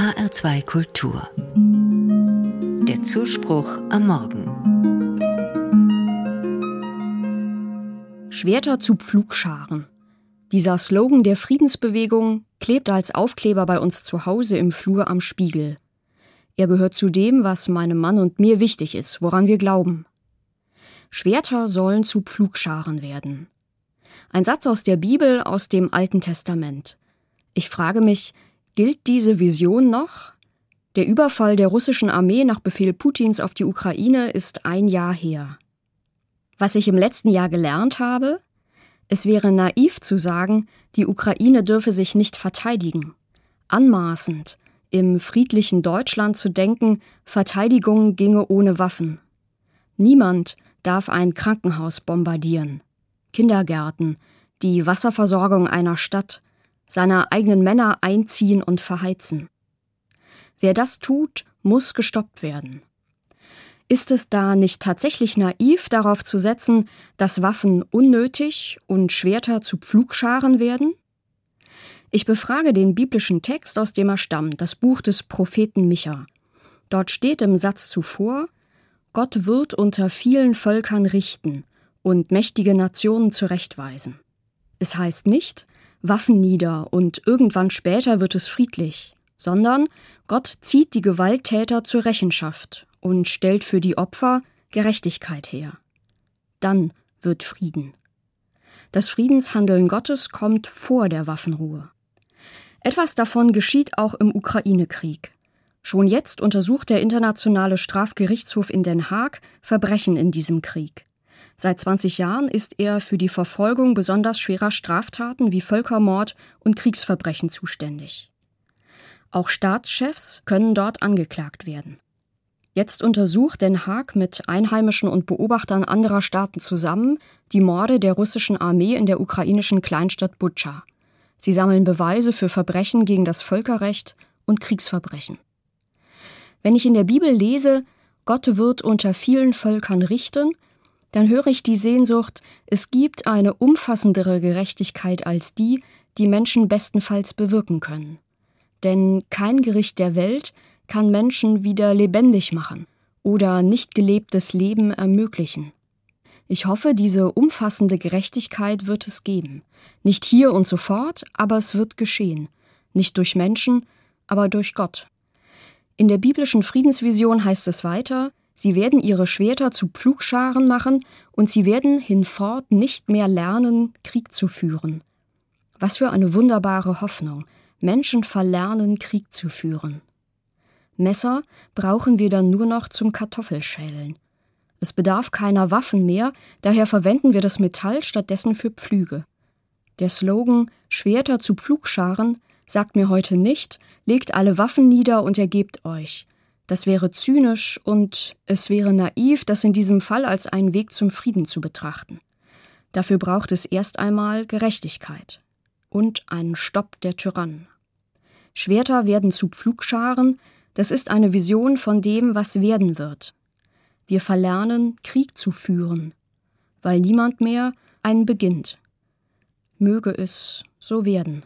HR2 Kultur. Der Zuspruch am Morgen. Schwerter zu Pflugscharen. Dieser Slogan der Friedensbewegung klebt als Aufkleber bei uns zu Hause im Flur am Spiegel. Er gehört zu dem, was meinem Mann und mir wichtig ist, woran wir glauben. Schwerter sollen zu Pflugscharen werden. Ein Satz aus der Bibel aus dem Alten Testament. Ich frage mich, gilt diese Vision noch? Der Überfall der russischen Armee nach Befehl Putins auf die Ukraine ist ein Jahr her. Was ich im letzten Jahr gelernt habe? Es wäre naiv zu sagen, die Ukraine dürfe sich nicht verteidigen. Anmaßend, im friedlichen Deutschland zu denken, Verteidigung ginge ohne Waffen. Niemand darf ein Krankenhaus bombardieren. Kindergärten, die Wasserversorgung einer Stadt, seiner eigenen Männer einziehen und verheizen. Wer das tut, muss gestoppt werden. Ist es da nicht tatsächlich naiv, darauf zu setzen, dass Waffen unnötig und Schwerter zu Pflugscharen werden? Ich befrage den biblischen Text, aus dem er stammt, das Buch des Propheten Micha. Dort steht im Satz zuvor, Gott wird unter vielen Völkern richten und mächtige Nationen zurechtweisen. Es heißt nicht, Waffen nieder und irgendwann später wird es friedlich, sondern Gott zieht die Gewalttäter zur Rechenschaft und stellt für die Opfer Gerechtigkeit her. Dann wird Frieden. Das Friedenshandeln Gottes kommt vor der Waffenruhe. Etwas davon geschieht auch im Ukraine-Krieg. Schon jetzt untersucht der Internationale Strafgerichtshof in Den Haag Verbrechen in diesem Krieg. Seit 20 Jahren ist er für die Verfolgung besonders schwerer Straftaten wie Völkermord und Kriegsverbrechen zuständig. Auch Staatschefs können dort angeklagt werden. Jetzt untersucht Den Haag mit Einheimischen und Beobachtern anderer Staaten zusammen die Morde der russischen Armee in der ukrainischen Kleinstadt Butscha. Sie sammeln Beweise für Verbrechen gegen das Völkerrecht und Kriegsverbrechen. Wenn ich in der Bibel lese, Gott wird unter vielen Völkern richten, dann höre ich die Sehnsucht, es gibt eine umfassendere Gerechtigkeit als die, die Menschen bestenfalls bewirken können. Denn kein Gericht der Welt kann Menschen wieder lebendig machen oder nicht gelebtes Leben ermöglichen. Ich hoffe, diese umfassende Gerechtigkeit wird es geben. Nicht hier und sofort, aber es wird geschehen. Nicht durch Menschen, aber durch Gott. In der biblischen Friedensvision heißt es weiter, Sie werden ihre Schwerter zu Pflugscharen machen und sie werden hinfort nicht mehr lernen, Krieg zu führen. Was für eine wunderbare Hoffnung. Menschen verlernen, Krieg zu führen. Messer brauchen wir dann nur noch zum Kartoffelschälen. Es bedarf keiner Waffen mehr, daher verwenden wir das Metall stattdessen für Pflüge. Der Slogan Schwerter zu Pflugscharen sagt mir heute nicht, legt alle Waffen nieder und ergebt euch. Das wäre zynisch und es wäre naiv, das in diesem Fall als einen Weg zum Frieden zu betrachten. Dafür braucht es erst einmal Gerechtigkeit und einen Stopp der Tyrannen. Schwerter werden zu Pflugscharen, das ist eine Vision von dem, was werden wird. Wir verlernen, Krieg zu führen, weil niemand mehr einen beginnt. Möge es so werden.